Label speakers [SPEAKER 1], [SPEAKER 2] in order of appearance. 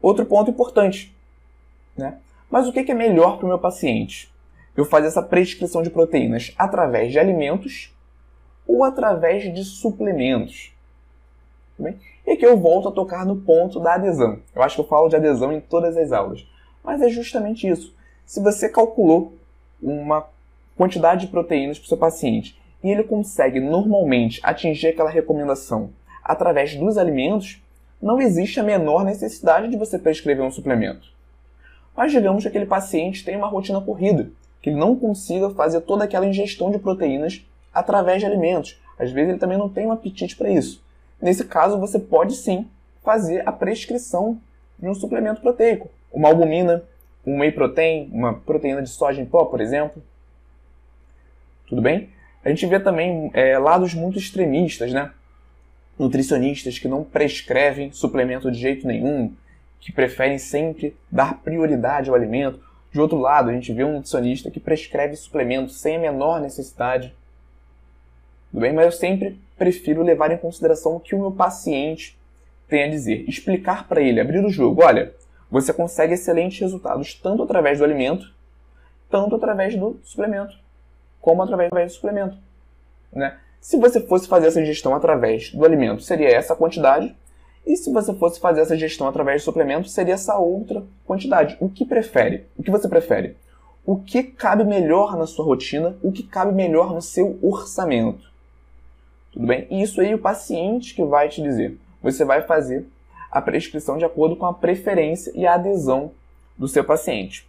[SPEAKER 1] Outro ponto importante, né? Mas o que é melhor para o meu paciente? Eu fazer essa prescrição de proteínas através de alimentos ou através de suplementos? Bem? E aqui eu volto a tocar no ponto da adesão. Eu acho que eu falo de adesão em todas as aulas. Mas é justamente isso. Se você calculou uma quantidade de proteínas para o seu paciente e ele consegue normalmente atingir aquela recomendação através dos alimentos, não existe a menor necessidade de você prescrever um suplemento. Mas digamos que aquele paciente tem uma rotina corrida, que ele não consiga fazer toda aquela ingestão de proteínas através de alimentos. Às vezes ele também não tem um apetite para isso. Nesse caso, você pode sim fazer a prescrição de um suplemento proteico, uma albumina, um whey protein, uma proteína de soja em pó, por exemplo. Tudo bem? A gente vê também é, lados muito extremistas, né? Nutricionistas que não prescrevem suplemento de jeito nenhum, que preferem sempre dar prioridade ao alimento. De outro lado, a gente vê um nutricionista que prescreve suplemento sem a menor necessidade. Tudo bem? Mas eu sempre prefiro levar em consideração o que o meu paciente tem a dizer. Explicar para ele, abrir o jogo. Olha, você consegue excelentes resultados tanto através do alimento, tanto através do suplemento, como através do suplemento. Né? Se você fosse fazer essa gestão através do alimento, seria essa quantidade. E se você fosse fazer essa gestão através do suplemento, seria essa outra quantidade. O que prefere? O que você prefere? O que cabe melhor na sua rotina? O que cabe melhor no seu orçamento? Tudo bem? E isso aí o paciente que vai te dizer. Você vai fazer a prescrição de acordo com a preferência e a adesão do seu paciente.